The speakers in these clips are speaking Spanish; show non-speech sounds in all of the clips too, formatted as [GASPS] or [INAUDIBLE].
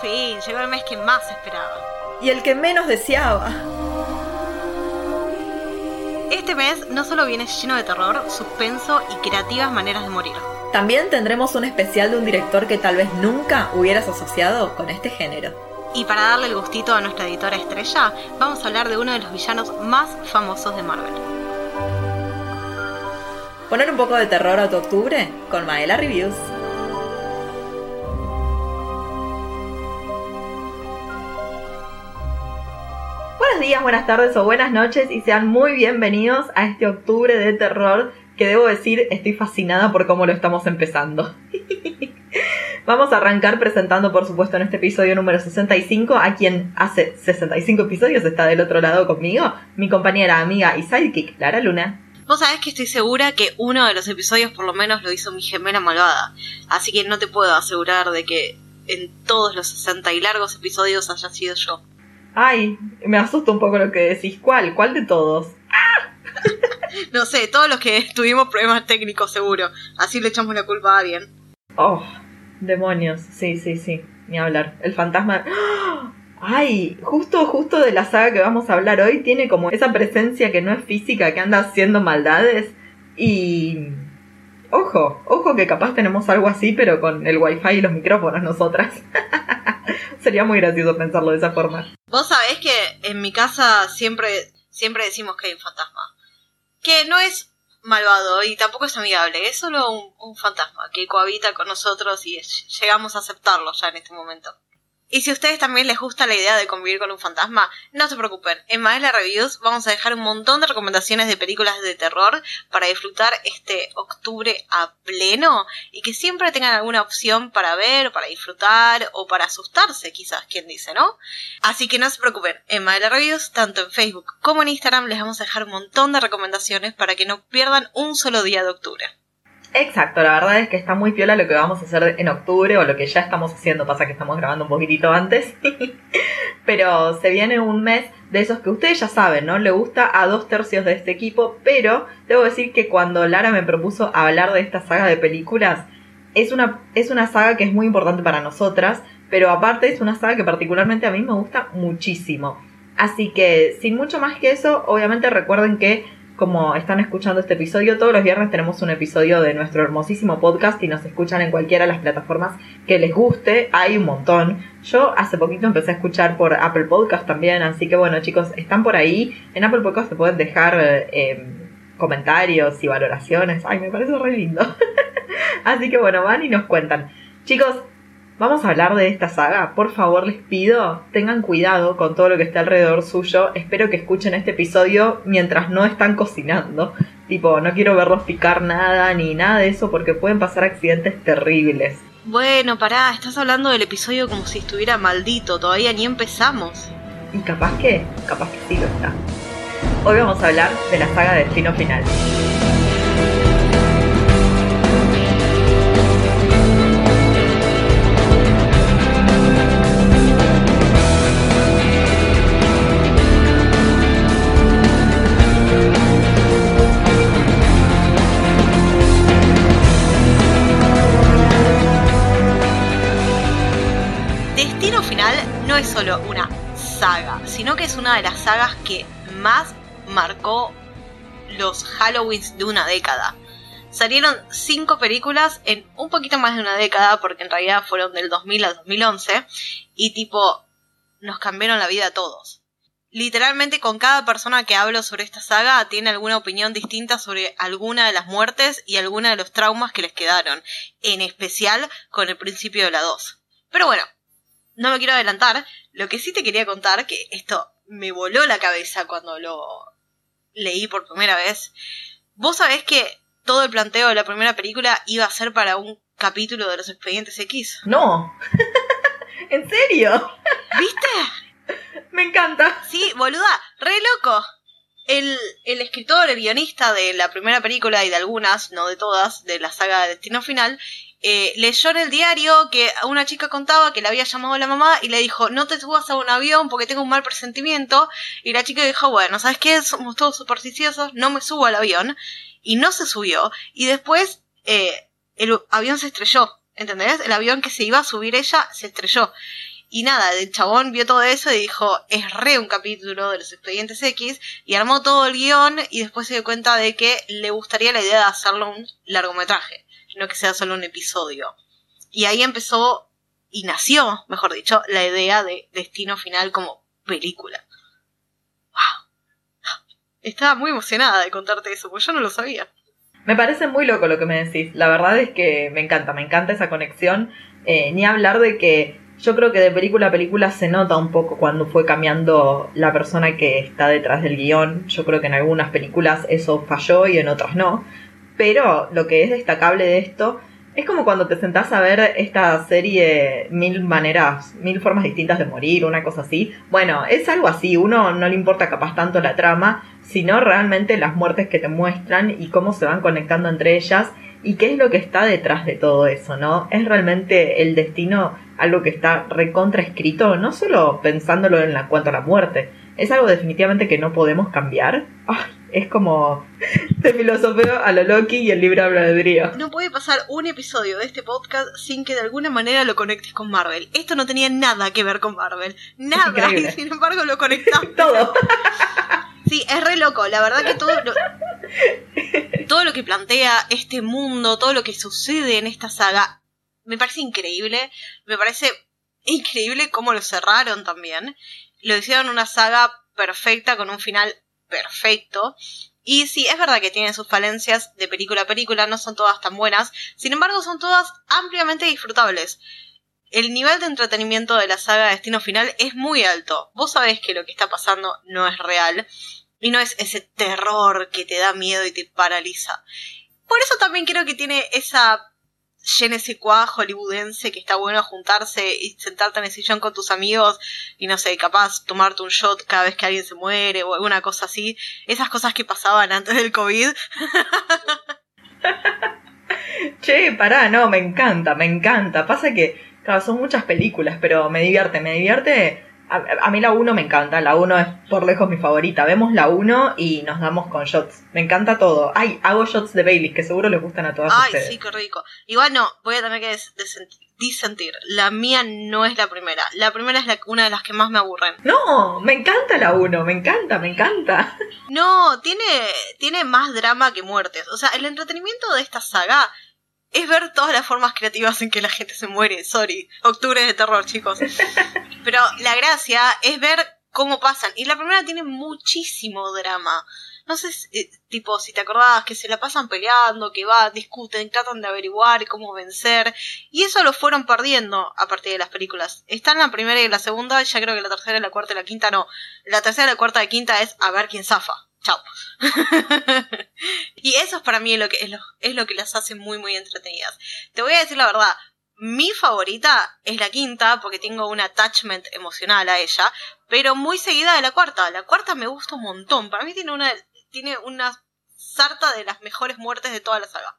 fin, llegó el mes que más esperaba. Y el que menos deseaba. Este mes no solo viene lleno de terror, suspenso y creativas maneras de morir. También tendremos un especial de un director que tal vez nunca hubieras asociado con este género. Y para darle el gustito a nuestra editora estrella, vamos a hablar de uno de los villanos más famosos de Marvel. Poner un poco de terror a tu octubre con Maela Reviews. Buenas tardes o buenas noches y sean muy bienvenidos a este octubre de terror que debo decir estoy fascinada por cómo lo estamos empezando. [LAUGHS] Vamos a arrancar presentando, por supuesto, en este episodio número 65 a quien hace 65 episodios está del otro lado conmigo, mi compañera, amiga y sidekick, Lara Luna. Vos sabés que estoy segura que uno de los episodios por lo menos lo hizo mi gemela malvada, así que no te puedo asegurar de que en todos los 60 y largos episodios haya sido yo. Ay, me asusta un poco lo que decís. ¿Cuál? ¿Cuál de todos? [LAUGHS] no sé, todos los que tuvimos problemas técnicos seguro. Así le echamos la culpa a alguien. Oh, demonios. Sí, sí, sí. Ni hablar. El fantasma... [GASPS] Ay, justo, justo de la saga que vamos a hablar hoy tiene como esa presencia que no es física, que anda haciendo maldades. Y... Ojo, ojo que capaz tenemos algo así, pero con el wifi y los micrófonos nosotras. [LAUGHS] Sería muy gracioso pensarlo de esa forma. Vos sabés que en mi casa siempre, siempre decimos que hay un fantasma. Que no es malvado y tampoco es amigable, es solo un, un fantasma que cohabita con nosotros y llegamos a aceptarlo ya en este momento. Y si a ustedes también les gusta la idea de convivir con un fantasma, no se preocupen. En Maela Reviews vamos a dejar un montón de recomendaciones de películas de terror para disfrutar este octubre a pleno y que siempre tengan alguna opción para ver, para disfrutar o para asustarse, quizás, quien dice, ¿no? Así que no se preocupen. En Maela Reviews, tanto en Facebook como en Instagram, les vamos a dejar un montón de recomendaciones para que no pierdan un solo día de octubre. Exacto, la verdad es que está muy piola lo que vamos a hacer en octubre o lo que ya estamos haciendo, pasa que estamos grabando un poquitito antes, [LAUGHS] pero se viene un mes de esos que ustedes ya saben, ¿no? Le gusta a dos tercios de este equipo, pero debo decir que cuando Lara me propuso hablar de esta saga de películas, es una, es una saga que es muy importante para nosotras, pero aparte es una saga que particularmente a mí me gusta muchísimo. Así que, sin mucho más que eso, obviamente recuerden que como están escuchando este episodio, todos los viernes tenemos un episodio de nuestro hermosísimo podcast y nos escuchan en cualquiera de las plataformas que les guste. Hay un montón. Yo hace poquito empecé a escuchar por Apple Podcast también, así que bueno chicos, están por ahí. En Apple Podcast se pueden dejar eh, comentarios y valoraciones. Ay, me parece re lindo. [LAUGHS] así que bueno, van y nos cuentan. Chicos, Vamos a hablar de esta saga. Por favor, les pido, tengan cuidado con todo lo que esté alrededor suyo. Espero que escuchen este episodio mientras no están cocinando. Tipo, no quiero verlos picar nada ni nada de eso porque pueden pasar accidentes terribles. Bueno, pará, estás hablando del episodio como si estuviera maldito. Todavía ni empezamos. Y capaz que, capaz que sí lo está. Hoy vamos a hablar de la saga Destino Final. Es solo una saga, sino que es una de las sagas que más marcó los Halloweens de una década. Salieron cinco películas en un poquito más de una década, porque en realidad fueron del 2000 al 2011, y tipo, nos cambiaron la vida a todos. Literalmente con cada persona que hablo sobre esta saga tiene alguna opinión distinta sobre alguna de las muertes y alguna de los traumas que les quedaron, en especial con el principio de la 2. Pero bueno, no me quiero adelantar. Lo que sí te quería contar, que esto me voló la cabeza cuando lo leí por primera vez. Vos sabés que todo el planteo de la primera película iba a ser para un capítulo de los expedientes X. No. [LAUGHS] ¿En serio? ¿Viste? [LAUGHS] Me encanta. Sí, boluda, re loco. El, el, escritor, el guionista de la primera película y de algunas, no de todas, de la saga de Destino Final, eh, leyó en el diario que una chica contaba que le había llamado a la mamá y le dijo, no te subas a un avión porque tengo un mal presentimiento. Y la chica dijo, bueno, ¿sabes qué? Somos todos supersticiosos, no me subo al avión. Y no se subió. Y después eh, el avión se estrelló, ¿entendés? El avión que se iba a subir ella se estrelló. Y nada, el chabón vio todo eso y dijo, es re un capítulo de los expedientes X, y armó todo el guion y después se dio cuenta de que le gustaría la idea de hacerlo un largometraje, no que sea solo un episodio. Y ahí empezó y nació, mejor dicho, la idea de Destino Final como película. ¡Wow! Estaba muy emocionada de contarte eso, porque yo no lo sabía. Me parece muy loco lo que me decís. La verdad es que me encanta, me encanta esa conexión. Eh, ni hablar de que yo creo que de película a película se nota un poco cuando fue cambiando la persona que está detrás del guion. Yo creo que en algunas películas eso falló y en otras no. Pero lo que es destacable de esto es como cuando te sentás a ver esta serie Mil maneras, mil formas distintas de morir, una cosa así. Bueno, es algo así, uno no le importa capaz tanto la trama, sino realmente las muertes que te muestran y cómo se van conectando entre ellas y qué es lo que está detrás de todo eso, ¿no? Es realmente el destino algo que está recontra escrito, no solo pensándolo en la, cuanto a la muerte, es algo definitivamente que no podemos cambiar. Es como [LAUGHS] de filosofeo a lo Loki y el libre albedrío. No puede pasar un episodio de este podcast sin que de alguna manera lo conectes con Marvel. Esto no tenía nada que ver con Marvel. Nada. Y [LAUGHS] sin embargo lo conectamos. [LAUGHS] Todo. Sí, es re loco. La verdad que todo lo, todo lo que plantea este mundo, todo lo que sucede en esta saga, me parece increíble. Me parece increíble cómo lo cerraron también. Lo hicieron una saga perfecta, con un final perfecto. Y sí, es verdad que tiene sus falencias de película a película, no son todas tan buenas, sin embargo son todas ampliamente disfrutables. El nivel de entretenimiento de la saga Destino Final es muy alto. Vos sabés que lo que está pasando no es real y no es ese terror que te da miedo y te paraliza. Por eso también creo que tiene esa je ne hollywoodense que está bueno juntarse y sentarte en el sillón con tus amigos y no sé, capaz tomarte un shot cada vez que alguien se muere o alguna cosa así. Esas cosas que pasaban antes del COVID. [LAUGHS] che, pará, no, me encanta, me encanta. Pasa que, son muchas películas, pero me divierte, me divierte a, mí la 1 me encanta, la 1 es por lejos mi favorita. Vemos la 1 y nos damos con shots. Me encanta todo. Ay, hago shots de Bailey, que seguro les gustan a todas Ay, ustedes. sí, qué rico. Igual no, voy a tener que disentir. La mía no es la primera. La primera es una de las que más me aburren. No, me encanta la 1, me encanta, me encanta. No, tiene, tiene más drama que muertes. O sea, el entretenimiento de esta saga es ver todas las formas creativas en que la gente se muere. Sorry. Octubre de terror, chicos. [LAUGHS] Pero la gracia es ver cómo pasan. Y la primera tiene muchísimo drama. No sé, eh, tipo, si te acordabas que se la pasan peleando, que va, discuten, tratan de averiguar cómo vencer. Y eso lo fueron perdiendo a partir de las películas. Está en la primera y la segunda, ya creo que la tercera, la cuarta y la quinta no. La tercera, la cuarta y la quinta es a ver quién zafa. Chao. [LAUGHS] y eso es para mí lo que es lo, es lo que las hace muy muy entretenidas. Te voy a decir la verdad, mi favorita es la quinta porque tengo un attachment emocional a ella, pero muy seguida de la cuarta. La cuarta me gusta un montón. Para mí tiene una tiene una sarta de las mejores muertes de toda la saga.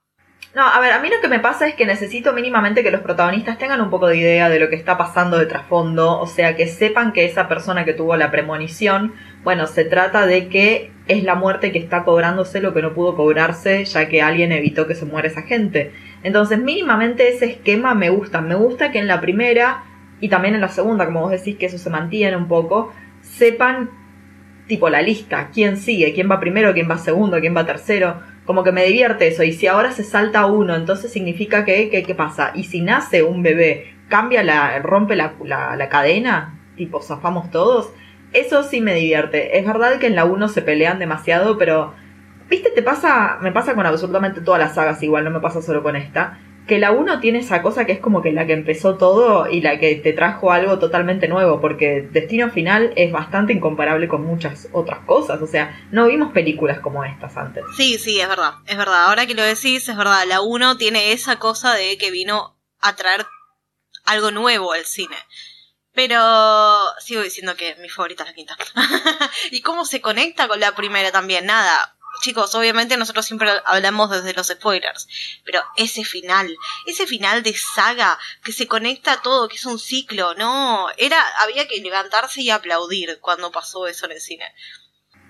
No, a ver, a mí lo que me pasa es que necesito mínimamente que los protagonistas tengan un poco de idea de lo que está pasando de trasfondo, o sea, que sepan que esa persona que tuvo la premonición, bueno, se trata de que es la muerte que está cobrándose lo que no pudo cobrarse, ya que alguien evitó que se muera esa gente. Entonces, mínimamente ese esquema me gusta. Me gusta que en la primera y también en la segunda, como vos decís, que eso se mantiene un poco, sepan tipo la lista, quién sigue, quién va primero, quién va segundo, quién va tercero como que me divierte eso. Y si ahora se salta uno, entonces significa que, ¿qué pasa? Y si nace un bebé, cambia la, rompe la, la, cadena, tipo, zafamos todos. Eso sí me divierte. Es verdad que en la 1 se pelean demasiado, pero, viste, te pasa, me pasa con absolutamente todas las sagas igual, no me pasa solo con esta que la 1 tiene esa cosa que es como que la que empezó todo y la que te trajo algo totalmente nuevo, porque Destino Final es bastante incomparable con muchas otras cosas, o sea, no vimos películas como estas antes. Sí, sí, es verdad, es verdad, ahora que lo decís, es verdad, la 1 tiene esa cosa de que vino a traer algo nuevo al cine. Pero sigo diciendo que mi favorita es la quinta. [LAUGHS] ¿Y cómo se conecta con la primera también? Nada, chicos, obviamente nosotros siempre hablamos desde los spoilers, pero ese final, ese final de saga que se conecta a todo, que es un ciclo, no, era, había que levantarse y aplaudir cuando pasó eso en el cine.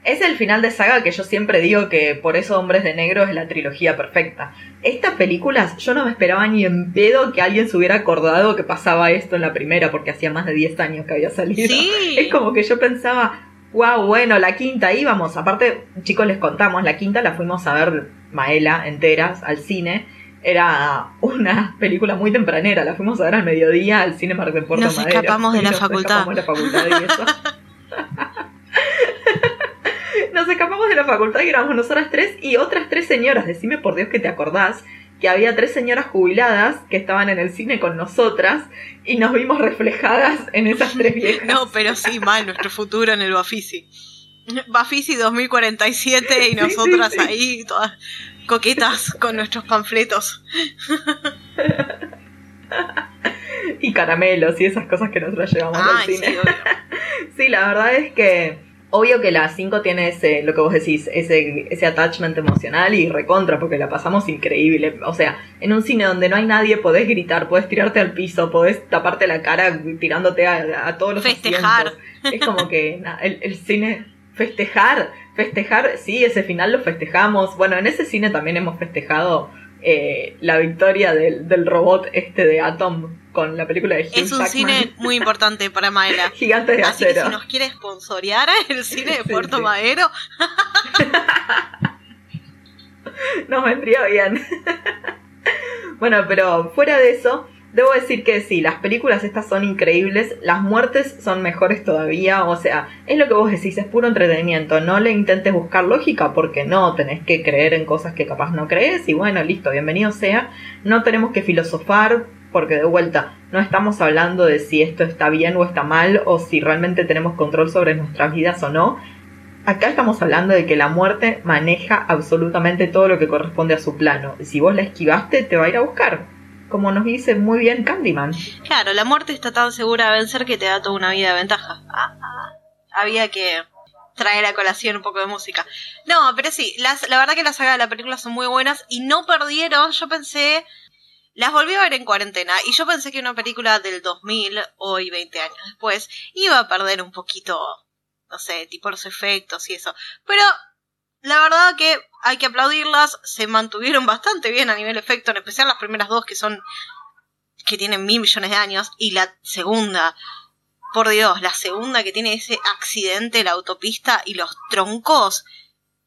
Es el final de saga que yo siempre digo que por eso Hombres de Negro es la trilogía perfecta. Estas películas yo no me esperaba ni en pedo que alguien se hubiera acordado que pasaba esto en la primera porque hacía más de 10 años que había salido. [LAUGHS] Es como que yo pensaba, wow, bueno, la quinta íbamos. Aparte, chicos, les contamos, la quinta la fuimos a ver Maela enteras al cine. Era una película muy tempranera, la fuimos a ver al mediodía al cine Mar del Puerto Nos escapamos de la [LAUGHS] facultad. Escapamos de la facultad y eso. [LAUGHS] nos escapamos de la facultad y éramos nosotras tres y otras tres señoras. Decime por Dios que te acordás que había tres señoras jubiladas que estaban en el cine con nosotras y nos vimos reflejadas en esas tres [LAUGHS] viejas. No, pero sí, mal, nuestro futuro en el Bafisi. Bafisi 2047 y nosotras ahí todas coquetas con nuestros panfletos. [LAUGHS] y caramelos y esas cosas que nosotros llevamos al cine. Sí, [LAUGHS] sí, la verdad es que Obvio que la 5 tiene ese, lo que vos decís, ese, ese attachment emocional y recontra, porque la pasamos increíble. O sea, en un cine donde no hay nadie podés gritar, podés tirarte al piso, podés taparte la cara tirándote a, todos los Festejar. Es como que el, el cine festejar, festejar, sí, ese final lo festejamos. Bueno, en ese cine también hemos festejado eh, la victoria del, del, robot este de Atom con la película de Hugh Es un cine muy [LAUGHS] importante para Maela. Gigante de Así acero. Que si nos quiere sponsorear [LAUGHS] el cine de Puerto Madero. [LAUGHS] nos vendría bien. bueno, pero fuera de eso, Debo decir que sí, las películas estas son increíbles, las muertes son mejores todavía, o sea, es lo que vos decís, es puro entretenimiento, no le intentes buscar lógica porque no, tenés que creer en cosas que capaz no crees y bueno, listo, bienvenido sea, no tenemos que filosofar porque de vuelta, no estamos hablando de si esto está bien o está mal o si realmente tenemos control sobre nuestras vidas o no, Acá estamos hablando de que la muerte maneja absolutamente todo lo que corresponde a su plano. Y si vos la esquivaste, te va a ir a buscar como nos dice muy bien Candyman. Claro, la muerte está tan segura de vencer que te da toda una vida de ventaja. Ah, ah. había que traer a colación un poco de música. No, pero sí, las, la verdad que las saga de la película son muy buenas y no perdieron, yo pensé, las volví a ver en cuarentena y yo pensé que una película del 2000, hoy 20 años después, iba a perder un poquito, no sé, tipo los efectos y eso. Pero la verdad que hay que aplaudirlas, se mantuvieron bastante bien a nivel efecto, en especial las primeras dos que son que tienen mil millones de años y la segunda, por Dios, la segunda que tiene ese accidente la autopista y los troncos,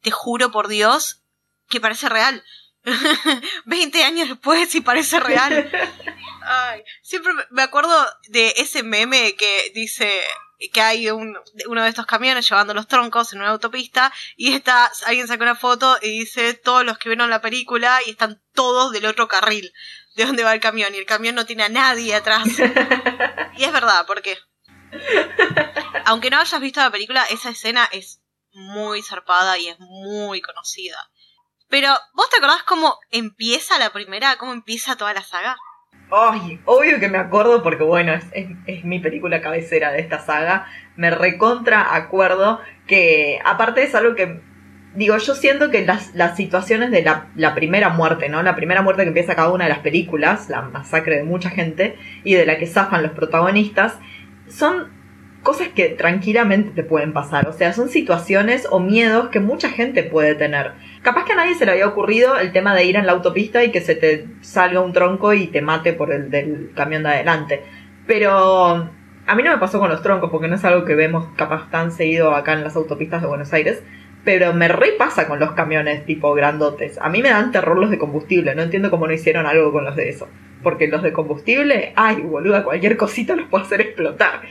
te juro por Dios que parece real. [LAUGHS] 20 años después y parece real. [LAUGHS] Ay, siempre me acuerdo de ese meme que dice que hay un, uno de estos camiones llevando los troncos en una autopista y está, alguien saca una foto y dice todos los que vieron la película y están todos del otro carril de donde va el camión y el camión no tiene a nadie atrás. [LAUGHS] y es verdad, porque aunque no hayas visto la película, esa escena es muy zarpada y es muy conocida. Pero, ¿vos te acordás cómo empieza la primera? ¿Cómo empieza toda la saga? Ay, obvio que me acuerdo porque bueno, es, mi película cabecera de esta saga. Me recontra acuerdo que aparte es algo que digo, yo siento que las, las situaciones de la, la, primera muerte, ¿no? La primera muerte que empieza cada una de las películas, la masacre de mucha gente y de la que zafan los protagonistas, son cosas que tranquilamente te pueden pasar. O sea, son situaciones o miedos que mucha gente puede tener. Capaz que a nadie se le había ocurrido el tema de ir en la autopista y que se te salga un tronco y te mate por el del camión de adelante. Pero a mí no me pasó con los troncos porque no es algo que vemos capaz tan seguido acá en las autopistas de Buenos Aires. Pero me repasa con los camiones tipo grandotes. A mí me dan terror los de combustible. No entiendo cómo no hicieron algo con los de eso. Porque los de combustible, ay, boluda, cualquier cosita los puede hacer explotar.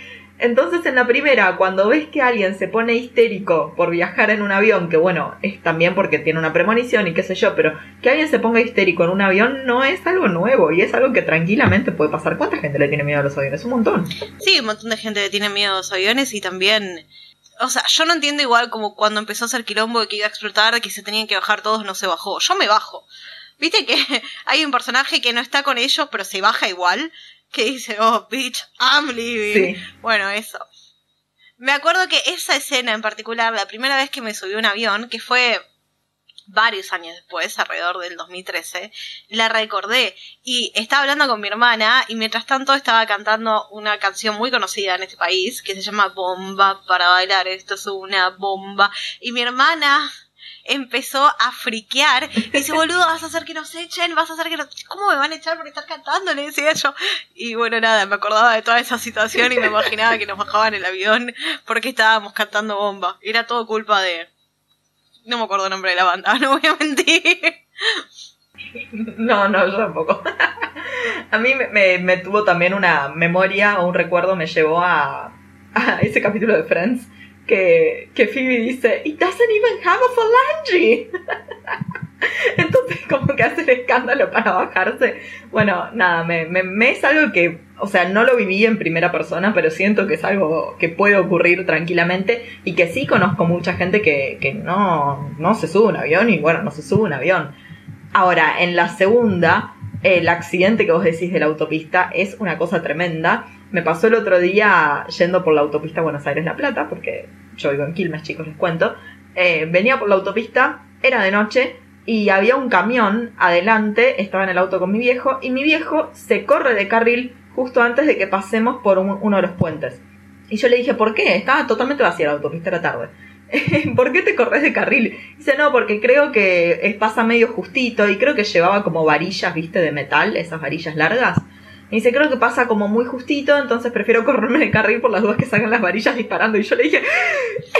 Entonces en la primera, cuando ves que alguien se pone histérico por viajar en un avión, que bueno, es también porque tiene una premonición y qué sé yo, pero que alguien se ponga histérico en un avión no es algo nuevo y es algo que tranquilamente puede pasar. ¿Cuánta gente le tiene miedo a los aviones? Un montón. Sí, un montón de gente le tiene miedo a los aviones y también... O sea, yo no entiendo igual como cuando empezó a ser quilombo de que iba a explotar, que se tenían que bajar todos, no se bajó. Yo me bajo. Viste que [LAUGHS] hay un personaje que no está con ellos, pero se baja igual que dice, oh, bitch, I'm leaving. Bueno, eso. Me acuerdo que esa escena en particular, la primera vez que me subí a un avión, que fue varios años después, alrededor del 2013, la recordé y estaba hablando con mi hermana y mientras tanto estaba cantando una canción muy conocida en este país que se llama Bomba para bailar, esto es una bomba y mi hermana empezó a friquear y dice, boludo, vas a hacer que nos echen, vas a hacer que nos... ¿Cómo me van a echar por estar cantando? Le decía yo. Y bueno, nada, me acordaba de toda esa situación y me imaginaba que nos bajaban el avión porque estábamos cantando bomba. Era todo culpa de no me acuerdo el nombre de la banda, [LAUGHS] no voy a mentir. No, no, yo tampoco. A mí me, tuvo también una memoria o un recuerdo, me llevó a, ese capítulo de Friends que, que Phoebe dice, It doesn't even have a phalange. [LAUGHS] Entonces como que hace el escándalo para bajarse. Bueno, nada, me, me, es algo que, o sea, no lo viví en primera persona, pero siento que es algo que puede ocurrir tranquilamente y que sí conozco mucha gente que, que no, no se sube un avión y bueno, no se sube un avión. Ahora, en la segunda, el accidente que vos decís de la autopista es una cosa tremenda. Me pasó el otro día yendo por la autopista Buenos Aires-La Plata, porque yo vivo en Quilmes, chicos, les cuento. Eh, venía por la autopista, era de noche, y había un camión adelante, estaba en el auto con mi viejo, y mi viejo se corre de carril justo antes de que pasemos por uno de los puentes. Y yo le dije, ¿por qué? Estaba totalmente vacía la autopista, era tarde. [LAUGHS] ¿Por qué te corres de carril? Dice, no, porque creo que pasa medio justito y creo que llevaba como varillas, viste, de metal, esas varillas largas. Y dice, creo que pasa como muy justito, entonces prefiero correrme de carril por las dudas que salgan las varillas disparando. Y yo le dije,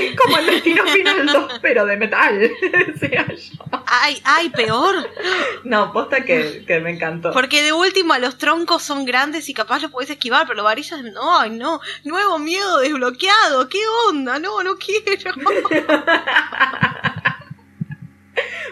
es como el destino final 2, pero de metal. [LAUGHS] Decía yo. Ay, ay, peor. No, posta que, que, me encantó. Porque de última los troncos son grandes y capaz los puedes esquivar, pero las varillas, no, ay, no. Nuevo miedo desbloqueado, ¿qué onda? No, no quiero. [LAUGHS]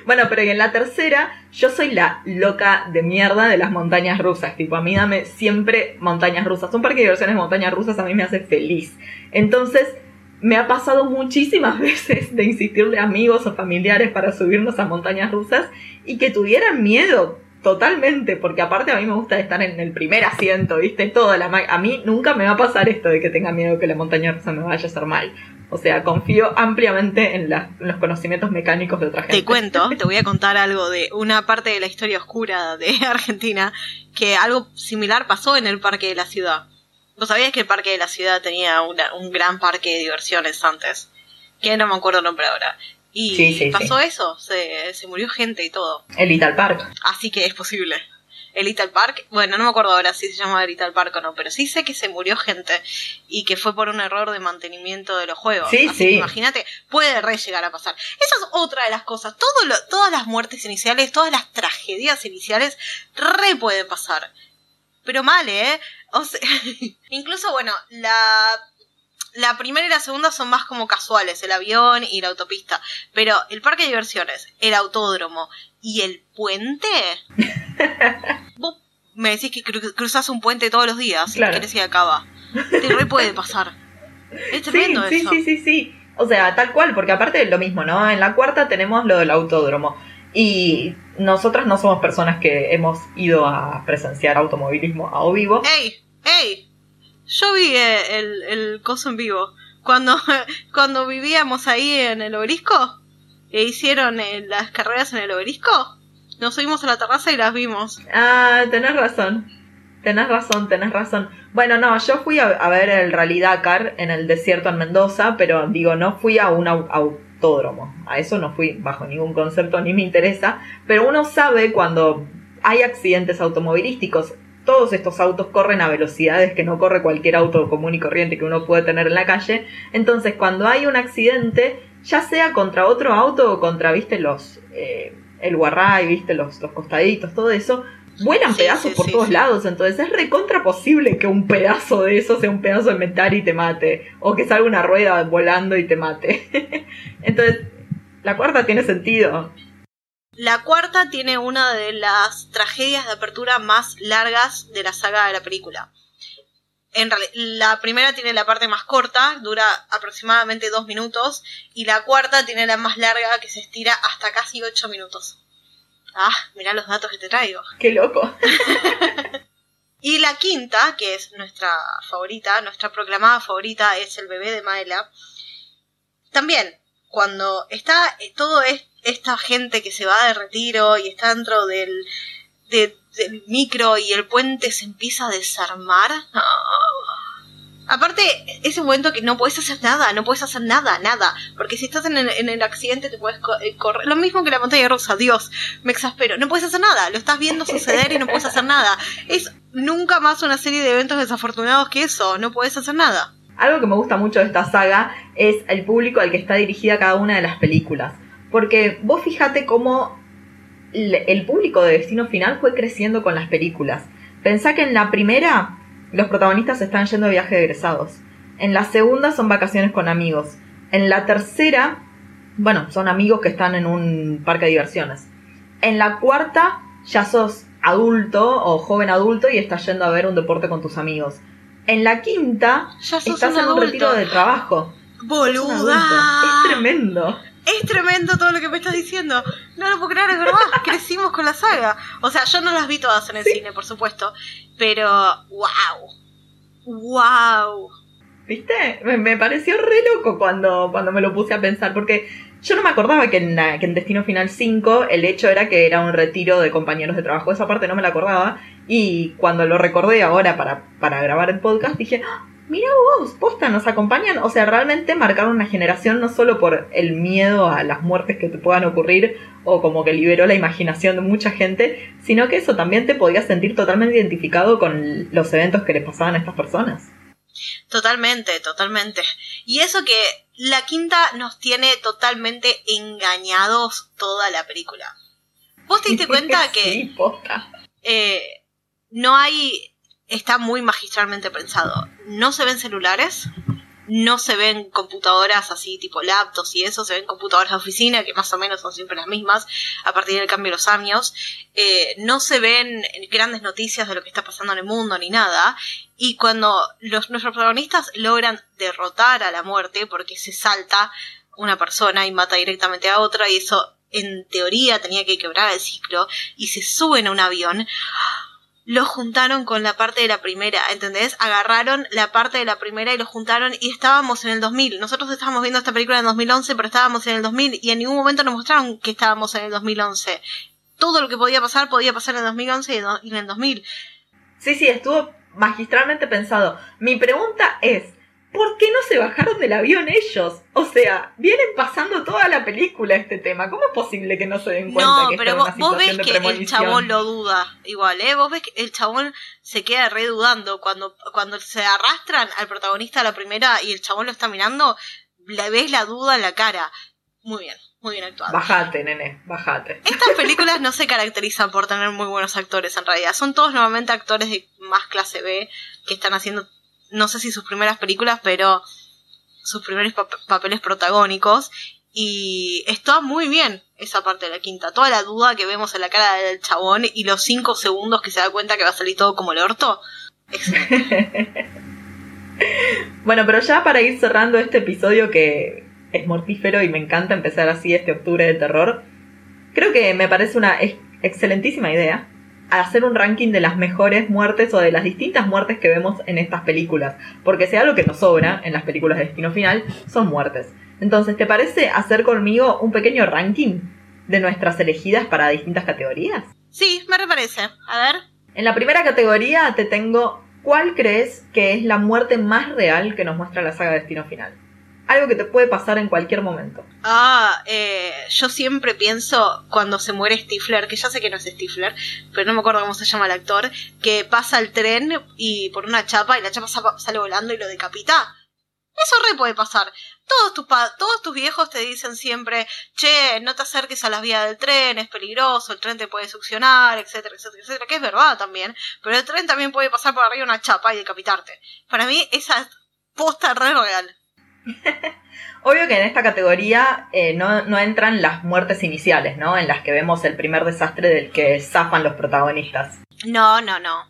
Bueno, pero en la tercera, yo soy la loca de mierda de las montañas rusas. Tipo, a mí dame siempre montañas rusas. Un parque de diversiones de montañas rusas a mí me hace feliz. Entonces, me ha pasado muchísimas [LAUGHS] veces de insistirle a amigos o familiares para subirnos a montañas rusas y que tuvieran miedo totalmente, porque aparte a mí me gusta estar en el primer asiento, ¿viste? Toda la a mí nunca me va a pasar esto de que tenga miedo que la montaña rusa me vaya a hacer mal. O sea, confío ampliamente en, los conocimientos mecánicos de otra gente. Te cuento, [LAUGHS] te voy a contar algo de una parte de la historia oscura de [LAUGHS] Argentina, que algo similar pasó en el parque de la ciudad. ¿Vos sabías que el parque de la ciudad tenía un gran parque de diversiones antes? Que no me acuerdo el nombre ahora. Y pasó eso, se, se murió gente y todo. El Little Park. Así que es posible el Little Park. Bueno, no me acuerdo ahora si se llama Little Park o no, pero sí sé que se murió gente y que fue por un error de mantenimiento de los juegos. Sí, sí. Imagínate, puede re llegar a pasar. Esa es otra de las cosas. Todo todas las muertes iniciales, todas las tragedias iniciales, re pueden pasar. Pero mal, ¿eh? O sea, [LAUGHS] incluso, bueno, la la primera y la segunda son más como casuales, el avión y la autopista. Pero el parque de diversiones, el autódromo y el puente. [LAUGHS] vos me decís que cruzas un puente todos los días claro. y querés ir acaba. Te re puede pasar. Es tremendo sí, eso. Sí, sí, sí, sí. O sea, tal cual, porque aparte es lo mismo, ¿no? En la cuarta tenemos lo del autódromo. Y nosotras no somos personas que hemos ido a presenciar automovilismo a o vivo. ¡Ey! ¡Ey! Yo vi eh, el, el coso en vivo. Cuando, [LAUGHS] cuando vivíamos ahí en el obelisco, e hicieron eh, las carreras en el obelisco, nos subimos a la terraza y las vimos. Ah, tenés razón. Tenés razón, tenés razón. Bueno, no, yo fui a, ver el Rally Dakar en el desierto en Mendoza, pero digo, no fui a un autódromo. A eso no fui bajo ningún concepto ni me interesa. Pero uno sabe cuando hay accidentes automovilísticos. Todos estos autos corren a velocidades que no corre cualquier auto común y corriente que uno puede tener en la calle. Entonces, cuando hay un accidente, ya sea contra otro auto o contra, viste, los... Eh, el guarray, viste, los, los costaditos, todo eso, vuelan pedazos por todos lados, entonces es recontra posible que un pedazo de eso sea un pedazo de metal y te mate, o que salga una rueda volando y te mate. [LAUGHS] entonces, la cuarta tiene sentido. La cuarta tiene una de las tragedias de apertura más largas de la saga de la película. En la primera tiene la parte más corta, dura aproximadamente dos minutos, y la cuarta tiene la más larga que se estira hasta casi ocho minutos. Ah, mirá los datos que te traigo. Qué loco. [LAUGHS] y la quinta, que es nuestra favorita, nuestra proclamada favorita, es el bebé de Maela. También, cuando está eh, todo es esta gente que se va de retiro y está dentro del, de- micro y el puente se empieza a desarmar. Ah. Aparte, es un momento que no puedes hacer nada, no puedes hacer nada, nada. Porque si estás en el, en el accidente te puedes eh, correr. Lo mismo que la montaña rusa, Dios, me exaspero. No puedes hacer nada, lo estás viendo suceder y no puedes hacer nada. Es nunca más una serie de eventos desafortunados que eso, no puedes hacer nada. Algo que me gusta mucho de esta saga es el público al que está dirigida cada una de las películas. Porque vos fíjate cómo el público de Destino Final fue creciendo con las películas. Pensá que en la primera los protagonistas están yendo de viaje de egresados. En la segunda son vacaciones con amigos. En la tercera, bueno, son amigos que están en un parque de diversiones. En la cuarta ya sos adulto o joven adulto y estás yendo a ver un deporte con tus amigos. En la quinta Ya estás un en un adulto. retiro de trabajo. Es tremendo. Es tremendo todo lo que me estás diciendo. No lo puedo creer, es verdad. [LAUGHS] Crecimos con la saga. O sea, yo no las vi todas en el cine, por supuesto. Pero, wow. Wow. ¿Viste? Me, me pareció re loco cuando, cuando me lo puse a pensar, porque yo no me acordaba que en, que en Destino Final 5 el hecho era que era un retiro de compañeros de trabajo. Esa parte no me la acordaba. Y cuando lo recordé ahora para, para grabar el podcast, dije, "Ah, mira vos, posta, nos acompañan. O sea, realmente marcaron una generación no solo por el miedo a las muertes que te puedan ocurrir o como que liberó la imaginación de mucha gente, sino que eso también te podías sentir totalmente identificado con los eventos que les pasaban a estas personas. Totalmente, totalmente. Y eso que la quinta nos tiene totalmente engañados toda la película. ¿Vos te diste [LAUGHS] cuenta que Sí, posta. eh, no hay... Está muy magistralmente pensado. No se ven celulares, no se ven computadoras así tipo laptops y eso, se ven computadoras de oficina que más o menos son siempre las mismas a partir del cambio de los años. Eh, no se ven grandes noticias de lo que está pasando en el mundo ni nada. Y cuando los, nuestros protagonistas logran derrotar a la muerte porque se salta una persona y mata directamente a otra y eso en teoría tenía que quebrar el ciclo y se suben a un avión lo juntaron con la parte de la primera, ¿entendés? Agarraron la parte de la primera y lo juntaron y estábamos en el 2000. Nosotros estábamos viendo esta película en 2011, pero estábamos en el 2000 y en ningún momento nos mostraron que estábamos en el 2011. Todo lo que podía pasar podía pasar en el 2011 y en el 2000. Sí, sí, estuvo magistralmente pensado. Mi pregunta es, ¿por qué no se bajaron del avión ellos? O sea, vienen pasando toda la película este tema. ¿Cómo es posible que no se den cuenta No, que pero vos, una vos ves que el chabón lo duda igual, ¿eh? Vos ves que el chabón se queda re dudando cuando, cuando se arrastran al protagonista a la primera y el chabón lo está mirando, le ves la duda en la cara. Muy bien, muy bien actuado. Bajate, nene, bajate. Estas [LAUGHS] películas no se caracterizan por tener muy buenos actores en realidad. Son todos normalmente actores de más clase B que están haciendo, no sé si sus primeras películas, pero sus primeros pap- papeles protagónicos. Y está muy bien esa parte de la quinta. Toda la duda que vemos en la cara del chabón y los cinco segundos que se da cuenta que va a salir todo como el orto. [LAUGHS] Bueno, pero ya para ir cerrando este episodio que es mortífero y me encanta empezar así este octubre de terror, creo que me parece una ex- excelentísima idea hacer un ranking de las mejores muertes o de las distintas muertes que vemos en estas películas. Porque si hay algo que nos sobra en las películas de Destino Final, son muertes. Entonces, ¿te parece hacer conmigo un pequeño ranking de nuestras elegidas para distintas categorías? Sí, me reparece. A ver. En la primera categoría te tengo ¿cuál crees que es la muerte más real que nos muestra la saga Destino Final? Algo que te puede pasar en cualquier momento. Ah, eh, yo siempre pienso cuando se muere Stifler, que ya sé que no es Stifler, pero no me acuerdo cómo se llama el actor, que pasa el tren y por una chapa y la chapa sa- sale volando y lo decapita. Eso re puede pasar. Todos tus, pa- todos tus viejos te dicen siempre, che, no te acerques a las vías del tren, es peligroso, el tren te puede succionar, etcétera, etcétera, etcétera, que es verdad también, pero el tren también puede pasar por arriba una chapa y decapitarte. Para mí esa es posta re real. [LAUGHS] Obvio que en esta categoría eh, no, no entran las muertes iniciales, ¿no? En las que vemos el primer desastre del que zafan los protagonistas. No, no, no.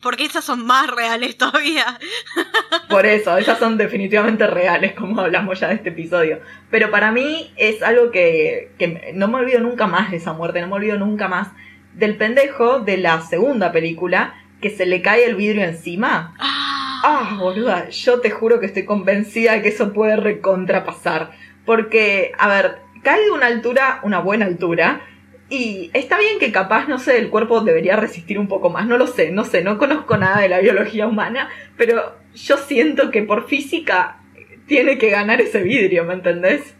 Porque esas son más reales todavía. [LAUGHS] Por eso, esas son definitivamente reales, como hablamos ya de este episodio. Pero para mí es algo que, que no me olvido nunca más de esa muerte, no me olvido nunca más del pendejo de la segunda película que se le cae el vidrio encima. Ah, Ah, boluda, yo te juro que estoy convencida de que eso puede recontrapasar. Porque, a ver, cae de una altura, una buena altura, y está bien que capaz, no sé, el cuerpo debería resistir un poco más, no lo sé, no sé, no conozco nada de la biología humana, pero yo siento que por física tiene que ganar ese vidrio, ¿me entendés?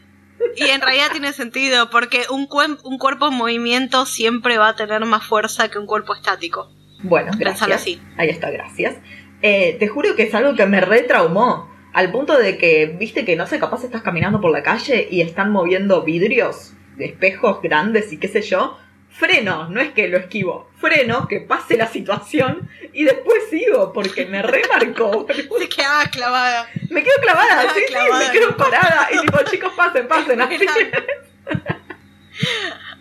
Y en realidad tiene sentido, porque un, un cuerpo en movimiento siempre va a tener más fuerza que un cuerpo estático. Bueno, gracias. Así. Ahí está, gracias. Eh, te juro que es algo que me retraumó. Al punto de que, viste que no sé, capaz estás caminando por la calle y están moviendo vidrios espejos grandes y qué sé yo. Freno, no es que lo esquivo, freno, que pase la situación y después sigo, porque me remarcó. [LAUGHS] Se quedaba clavada. Me quedo clavada, sí, sí, me quedo parada. Y tipo, chicos, pasen, pasen, [LAUGHS] así. [LAUGHS]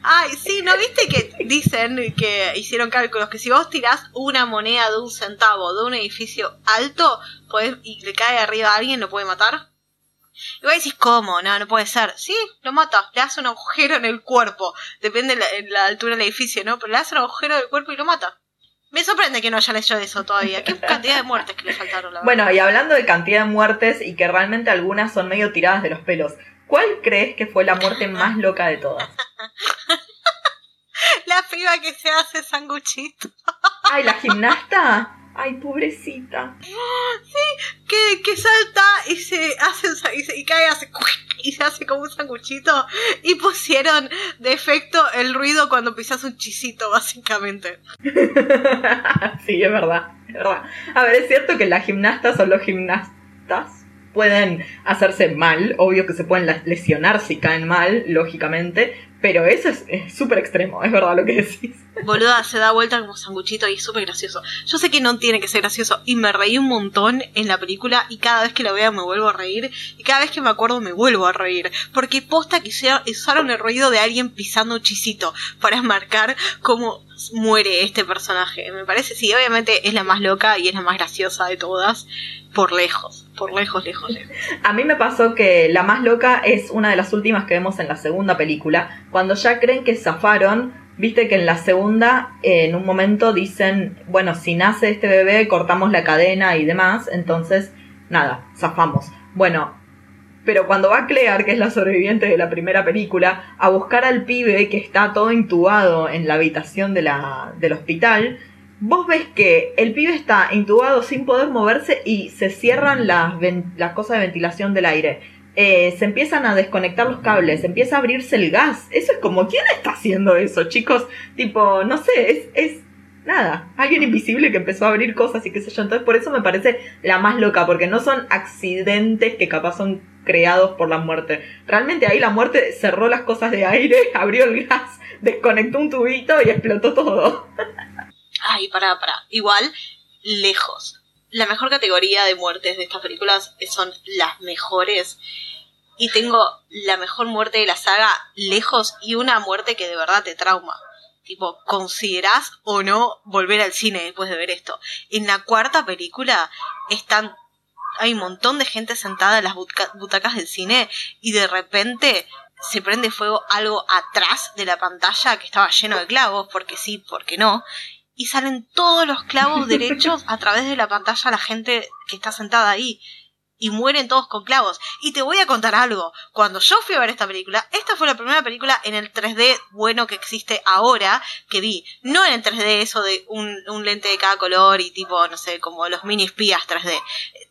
Ay, sí, ¿no viste que dicen que hicieron cálculos que si vos tirás una moneda de un centavo de un edificio alto y le cae arriba a alguien, lo puede matar? Y vos decís, ¿cómo? No, no puede ser. Sí, lo mata, le hace un agujero en el cuerpo. Depende de la, altura del edificio, ¿no? Pero le hace un agujero en el cuerpo y lo mata. Me sorprende que no hayan hecho eso todavía. ¿Qué cantidad de muertes que le faltaron? La bueno, y hablando de cantidad de muertes y que realmente algunas son medio tiradas de los pelos, ¿cuál crees que fue la muerte más loca de todas? [LAUGHS] la piba que se hace sanguchito. Ay, la gimnasta. Ay, pobrecita. Sí, que, que salta y se hace y, se, y cae hace, y se hace como un sanguchito y pusieron de efecto el ruido cuando pisas un chisito, básicamente. [LAUGHS] sí, es verdad, es verdad. A ver, es cierto que las gimnastas o los gimnastas pueden hacerse mal, obvio que se pueden lesionar si caen mal, lógicamente, pero eso es súper extremo, es verdad lo que decís. Boluda, se da vuelta como sanguchito y es súper gracioso. Yo sé que no tiene que ser gracioso y me reí un montón en la película y cada vez que la veo me vuelvo a reír y cada vez que me acuerdo me vuelvo a reír. Porque posta que usaron el ruido de alguien pisando un chisito para marcar cómo muere este personaje. Me parece, sí, obviamente es la más loca y es la más graciosa de todas, por lejos, por lejos, lejos, lejos. A mí me pasó que la más loca es una de las últimas que vemos en la segunda película, cuando ya creen que zafaron, viste que en la segunda, en un momento dicen, bueno, si nace este bebé, cortamos la cadena y demás, entonces, nada, zafamos. Bueno, pero cuando va Claire, que es la sobreviviente de la primera película, a buscar al pibe que está todo intubado en la habitación de la, del hospital, vos ves que el pibe está intubado sin poder moverse y se cierran las, las cosas de ventilación del aire. Eh, se empiezan a desconectar los cables, empieza a abrirse el gas. Eso es como, ¿quién está haciendo eso, chicos? Tipo, no sé, es, es nada, alguien invisible que empezó a abrir cosas y qué sé yo. Entonces por eso me parece la más loca, porque no son accidentes que capaz son creados por la muerte. Realmente ahí la muerte cerró las cosas de aire, [LAUGHS] abrió el gas, desconectó un tubito y explotó todo. Ay, pará, pará. Igual, lejos. La mejor categoría de muertes de estas películas son las mejores. Y tengo la mejor muerte de la saga lejos y una muerte que de verdad te trauma. Tipo, ¿considerás o no volver al cine después de ver esto? En la cuarta película están hay un montón de gente sentada en las butacas del cine y de repente se prende fuego algo atrás de la pantalla que estaba lleno de clavos, porque sí, porque no, y salen todos los clavos derechos a través de la pantalla a la gente que está sentada ahí y mueren todos con clavos. Y te voy a contar algo. Cuando yo fui a ver esta película, esta fue la primera película en el 3D bueno que existe ahora que vi. No en el 3D eso de un, un lente de cada color y tipo, no sé, como los mini espías 3D.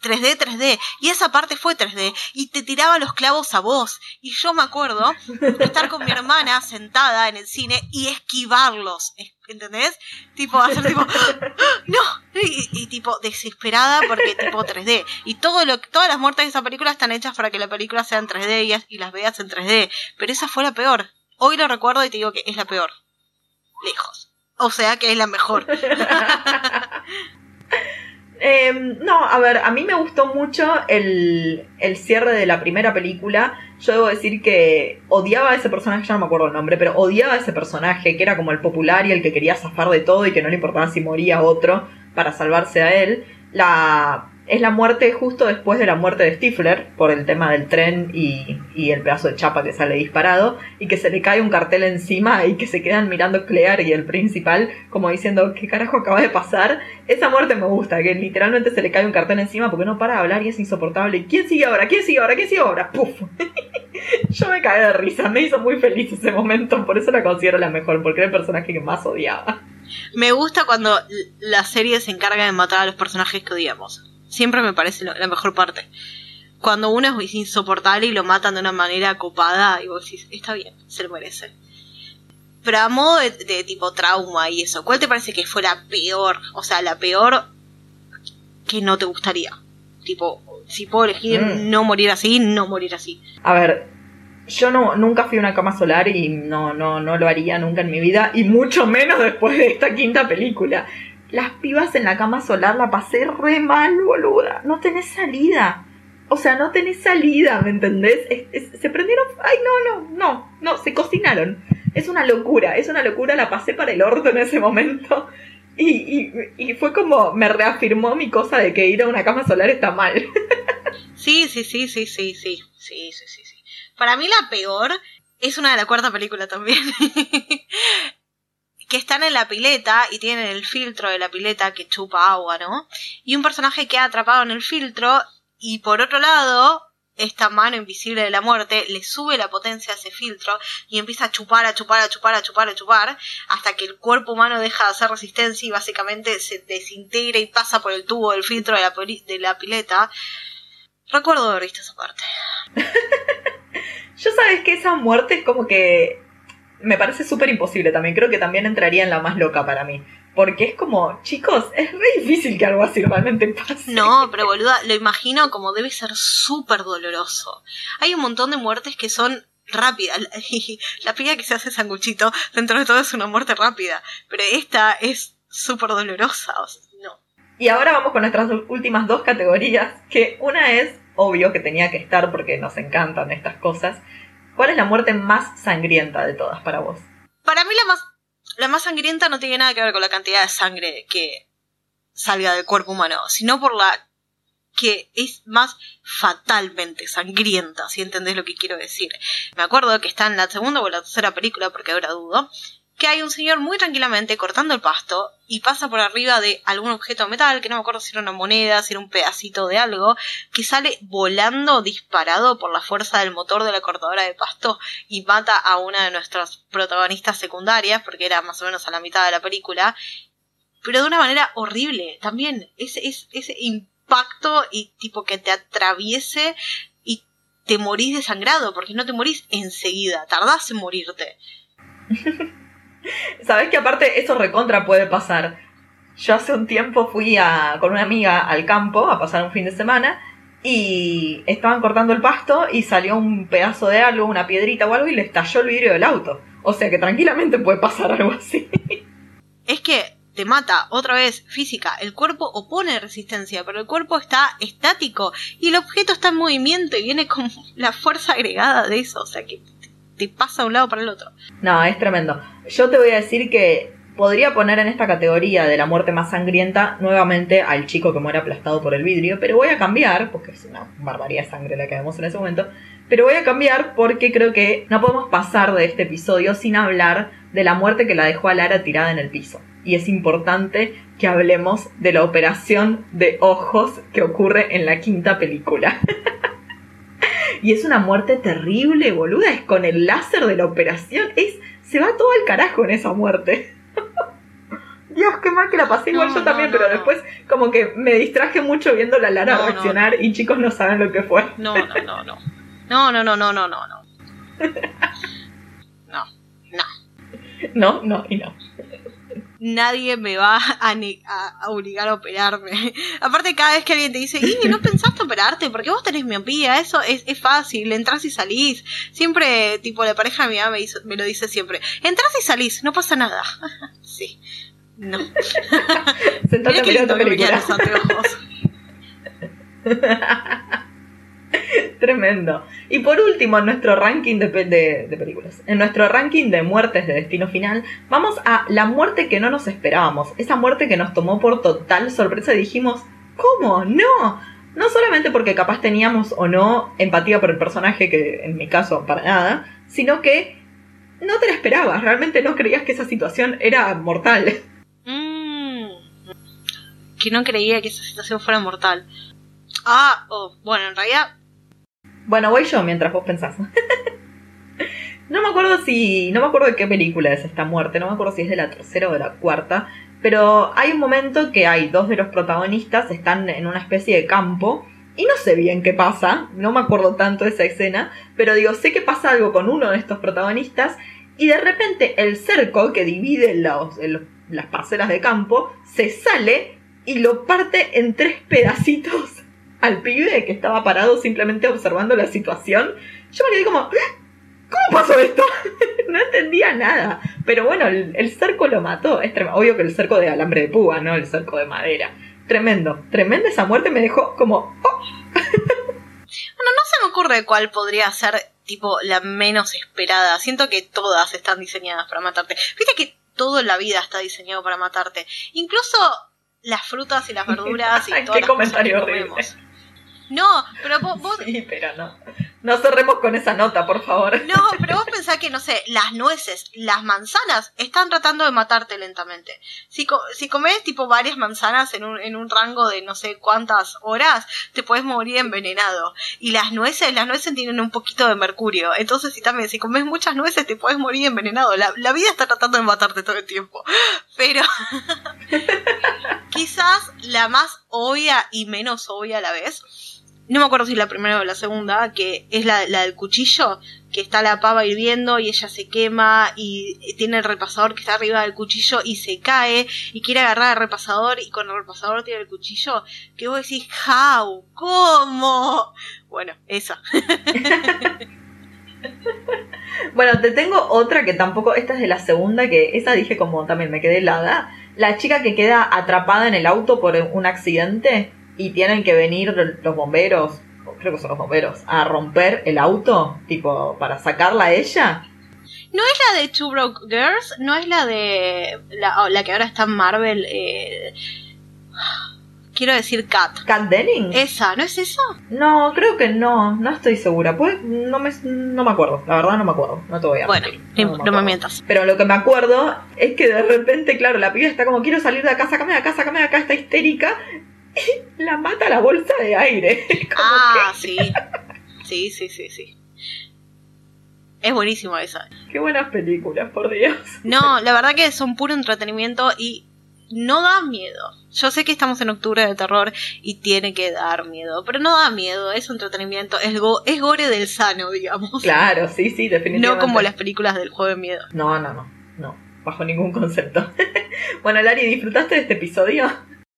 3D, 3D. Y esa parte fue 3D. Y te tiraba los clavos a vos. Y yo me acuerdo estar con mi hermana sentada en el cine y esquivarlos. ¿Entendés? Tipo, hacer tipo, [GASPS] ¡No! Y, tipo, desesperada porque tipo 3D. Y todo lo, todas las muertes de esa película están hechas para que la película sea en 3D y, y las veas en 3D. Pero esa fue la peor. Hoy lo recuerdo y te digo que es la peor. Lejos. O sea que es la mejor. [LAUGHS] Em, no, a ver, a mí me gustó mucho el, el, cierre de la primera película. Yo debo decir que odiaba a ese personaje, ya no me acuerdo el nombre, pero odiaba a ese personaje que era como el popular y el que quería zafar de todo y que no le importaba si moría otro para salvarse a él. La es la muerte justo después de la muerte de Stifler, por el tema del tren y, y, el pedazo de chapa que sale disparado, y que se le cae un cartel encima y que se quedan mirando Clear y el principal como diciendo, ¿qué carajo acaba de pasar? Esa muerte me gusta, que literalmente se le cae un cartel encima porque no para de hablar y es insoportable. ¿Quién sigue ahora? ¿Quién sigue ahora? ¿Quién sigue ahora? [LAUGHS] ¡Puf! [LAUGHS] Yo me caí de risa, me hizo muy feliz ese momento, por eso la considero la mejor, porque era el personaje que más odiaba. Me gusta cuando la serie se encarga de matar a los personajes que odiamos. Siempre me parece la mejor parte. Cuando uno es insoportable y lo matan de una manera copada, y vos decís, está bien, se lo merece. Pero a modo de, tipo trauma y eso, ¿cuál te parece que fue la peor? O sea, la peor que no te gustaría. Tipo, si puedo elegir mm. no morir así, no morir así. A ver, yo no, nunca fui a una cama solar y no, no, no lo haría nunca en mi vida, y mucho menos después de esta quinta película. Las pibas en la cama solar la pasé re mal, boluda. No tenés salida. O sea, no tenés salida, ¿me entendés? se prendieron. Ay, no, no, no, no, se cocinaron. Es una locura, es una locura. La pasé para el orto en ese momento. [LAUGHS] Y, y, fue como me reafirmó mi cosa de que ir a una cama solar está mal. [LAUGHS] Sí, sí, sí, sí, sí, sí, sí, sí, sí, sí. Para mí la peor es una de la cuarta película también. [LAUGHS] que están en la pileta y tienen el filtro de la pileta que chupa agua, ¿no? Y un personaje queda atrapado en el filtro y por otro lado, esta mano invisible de la muerte le sube la potencia a ese filtro y empieza a chupar, a chupar, a chupar, a chupar, a chupar, hasta que el cuerpo humano deja de hacer resistencia y básicamente se desintegra y pasa por el tubo del filtro de la, de la pileta. Recuerdo haber visto esa parte. [LAUGHS] Yo sabes que esa muerte es como que me parece súper imposible también. Creo que también entraría en la más loca para mí. Porque es como, chicos, es re difícil que algo así realmente pase. No, pero boluda, lo imagino como debe ser súper doloroso. Hay un montón de muertes que son rápidas. [LAUGHS] La piga que se hace sanguchito, dentro de todo es una muerte rápida. Pero esta es súper dolorosa. no. Y ahora vamos con nuestras últimas dos categorías. Que una es obvio que tenía que estar porque nos encantan estas cosas. ¿Cuál es la muerte más sangrienta de todas para vos? Para mí la más, la más sangrienta no tiene nada que ver con la cantidad de sangre que salga del cuerpo humano, sino por la que es más fatalmente sangrienta, si entendés lo que quiero decir. Me acuerdo que está en la segunda o la tercera película, porque ahora dudo, que hay un señor muy tranquilamente cortando el pasto y pasa por arriba de algún objeto metal, que no me acuerdo si era una moneda, si era un pedacito de algo, que sale volando disparado por la fuerza del motor de la cortadora de pasto y mata a una de nuestras protagonistas secundarias, porque era más o menos a la mitad de la película, pero de una manera horrible también. Ese, ese, ese impacto y tipo que te atraviese y te morís desangrado, porque no te morís enseguida, tardás en morirte. [LAUGHS] Sabes que aparte eso recontra puede pasar. Yo hace un tiempo fui con una amiga al campo a pasar un fin de semana y estaban cortando el pasto y salió un pedazo de algo, una piedrita o algo y le estalló el vidrio del auto. O sea que tranquilamente puede pasar algo así. Es que te mata otra vez física. El cuerpo opone resistencia, pero el cuerpo está estático y el objeto está en movimiento y viene con la fuerza agregada de eso. O sea que te pasa de un lado para el otro. No, es tremendo. Yo te voy a decir que podría poner en esta categoría de la muerte más sangrienta nuevamente al chico que muere aplastado por el vidrio, pero voy a cambiar, porque es una barbaridad de sangre la que vemos en ese momento, pero voy a cambiar porque creo que no podemos pasar de este episodio sin hablar de la muerte que la dejó a Lara tirada en el piso. Y es importante que hablemos de la operación de ojos que ocurre en la quinta película. [LAUGHS] Y es una muerte terrible, boluda. Es con el láser de la operación. Es, se va todo al carajo en esa muerte. [LAUGHS] Dios, qué mal que la pasé igual yo también, pero después como que me distraje mucho viendo la Lara reaccionar y chicos no saben lo que fue. No, no, no, no. No, no, no, no, no, no, no. [LAUGHS] No, no. No, no y no nadie me va a, obligar a operarme. [LAUGHS] Aparte, cada vez que alguien te dice, y no pensaste operarte, porque vos tenés miopía, eso es, es fácil, entras y salís. Siempre, tipo, la pareja de mi mamá me, me lo dice siempre, entras y salís, no pasa nada. [LAUGHS] sí, no. Qué lindo que los anteojos. [LAUGHS] Tremendo. Y por último, en nuestro ranking de, de, películas, en nuestro ranking de muertes de destino final, vamos a la muerte que no nos esperábamos. Esa muerte que nos tomó por total sorpresa y dijimos, ¿Cómo? No. No solamente porque capaz teníamos o no empatía por el personaje, que en mi caso para nada, sino que no te la esperabas, realmente no creías que esa situación era mortal. Mm. que no creía que esa situación fuera mortal. Ah, oh, bueno, en realidad... Bueno, voy yo mientras vos pensás. [LAUGHS] no me acuerdo si... No me acuerdo de qué película es esta muerte, no me acuerdo si es de la tercera o de la cuarta, pero hay un momento que hay dos de los protagonistas, están en una especie de campo, y no sé bien qué pasa, no me acuerdo tanto de esa escena, pero digo, sé que pasa algo con uno de estos protagonistas, y de repente el cerco que divide las parcelas de campo se sale y lo parte en tres pedacitos al pibe que estaba parado simplemente observando la situación. Yo me quedé como, ¿Cómo pasó esto? [LAUGHS] no entendía nada. Pero bueno, el, cerco lo mató. Es obvio que el cerco de alambre de púa, ¿no? El cerco de madera. Tremendo. Tremenda esa muerte me dejó como... Oh. [LAUGHS] bueno, no se me ocurre cuál podría ser tipo la menos esperada. Siento que todas están diseñadas para matarte. Viste que todo en la vida está diseñado para matarte. Incluso las frutas y las [LAUGHS] verduras y todas ¿Qué las comentario cosas que comemos. No, pero vos, vos... Sí, pero no. No cerremos con esa nota, por favor. No, pero vos pensás que, no sé, las nueces, las manzanas, están tratando de matarte lentamente. Si, si comes tipo varias manzanas en un, en un rango de no sé cuántas horas, te puedes morir envenenado. Y las nueces, las nueces tienen un poquito de mercurio. Entonces, si también, si comes muchas nueces, te puedes morir envenenado. La, la vida está tratando de matarte todo el tiempo. Pero [LAUGHS] quizás la más obvia y menos obvia a la vez no me acuerdo si la primera o la segunda, que es la, la, del cuchillo, que está la pava hirviendo y ella se quema y tiene el repasador que está arriba del cuchillo y se cae y quiere agarrar al repasador y con el repasador tiene el cuchillo, que vos decís, how, ¿cómo? Bueno, esa. [LAUGHS] bueno, te tengo otra que tampoco, esta es de la segunda, que esa dije como también me quedé helada. La chica que queda atrapada en el auto por un accidente y tienen que venir los bomberos, creo que son los bomberos, a romper el auto, tipo, para sacarla a ella. ¿No es la de Two Broke Girls? ¿No es la de la, oh, la que ahora está en Marvel? Eh, quiero decir Cat. ¿Cat Denning? ¿Esa? ¿No es eso? No, creo que no, no estoy segura. Pues no me, no me acuerdo, la verdad no me acuerdo, no te voy a Bueno, no, me, mientas. Pero lo que me acuerdo es que de repente, claro, la piba está como, quiero salir de acá, sácame de acá, sácame de acá, está histérica la mata la bolsa de aire. [LAUGHS] ah, sí. Sí, sí, sí, sí. Es buenísimo esa. Qué buenas películas, por Dios. No, la verdad que son puro entretenimiento y no da miedo. Yo sé que estamos en octubre de terror y tiene que dar miedo, pero no da miedo, es entretenimiento, es, es gore del sano, digamos. Claro, sí, sí, definitivamente. No como las películas del juego de miedo. No, no, no, no, bajo ningún concepto. [LAUGHS] bueno, Lari, ¿disfrutaste de este episodio?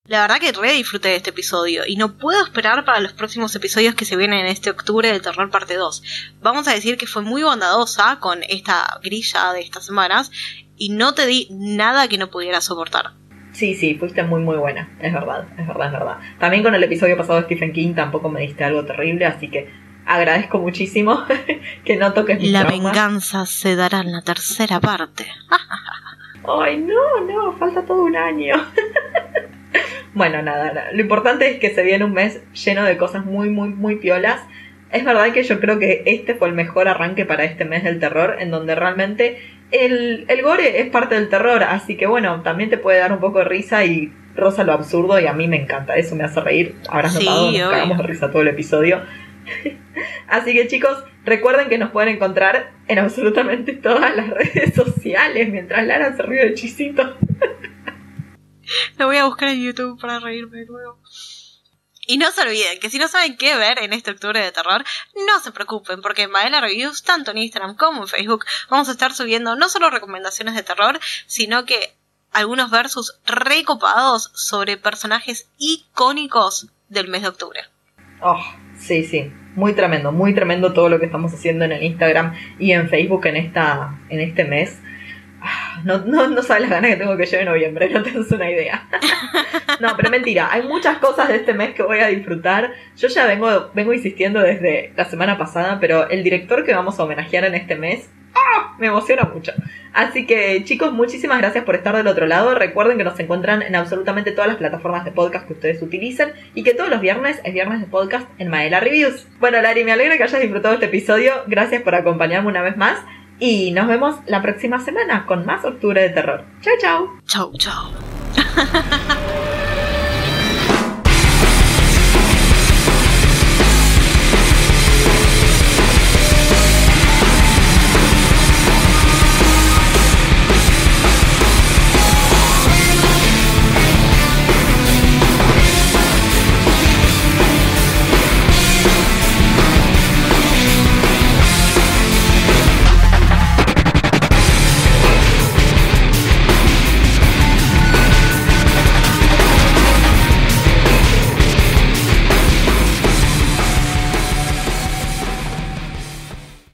La verdad que re disfruté de este episodio y no puedo esperar para los próximos episodios que se vienen en este octubre de Terror Parte 2. Vamos a decir que fue muy bondadosa con esta grilla de estas semanas y no te di nada que no pudiera soportar. Sí, sí, fuiste muy muy buena, es verdad, es verdad, es verdad. También con el episodio pasado de Stephen King tampoco me diste algo terrible, así que agradezco muchísimo [LAUGHS] que no toques mi La venganza se dará en la tercera parte. [LAUGHS] Ay, no, no, falta todo un año. [LAUGHS] [LAUGHS] Bueno, nada, lo importante es que se viene un mes lleno de cosas muy, muy, muy piolas. Es verdad que yo creo que este fue el mejor arranque para este mes del terror, en donde realmente el, el gore es parte del terror, así que bueno, también te puede dar un poco de risa y rosa lo absurdo y a mí me encanta, eso me hace reír. Habrás notado, nos cagamos de risa todo el episodio. [LAUGHS] Así que chicos, recuerden que nos pueden encontrar en absolutamente todas las [LAUGHS] redes sociales mientras Lara se ríe de chisito. [LAUGHS] Lo voy a buscar en YouTube para reírme de nuevo. Y no se olviden que si no saben qué ver en este octubre de terror, no se preocupen, porque en Maela Reviews, tanto en Instagram como en Facebook, vamos a estar subiendo no solo recomendaciones de terror, sino que algunos versos recopados sobre personajes icónicos del mes de octubre. Oh, sí, sí. Muy tremendo, muy tremendo todo lo que estamos haciendo en el Instagram y en Facebook en esta, en este mes. No, no, no sabes las ganas que tengo que llegue en noviembre, no tienes una idea. [LAUGHS] no, pero mentira, hay muchas cosas de este mes que voy a disfrutar. Yo ya vengo, vengo insistiendo desde la semana pasada, pero el director que vamos a homenajear en este mes. ¡ah! me emociona mucho. Así que chicos, muchísimas gracias por estar del otro lado. Recuerden que nos encuentran en absolutamente todas las plataformas de podcast que ustedes utilicen y que todos los viernes es viernes de podcast en Maela Reviews. Bueno, Lari, me alegra que hayas disfrutado este episodio. Gracias por acompañarme una vez más. Y nos vemos la próxima semana con más Octubre de Terror. Chao, chao. Chau, chau. [LAUGHS]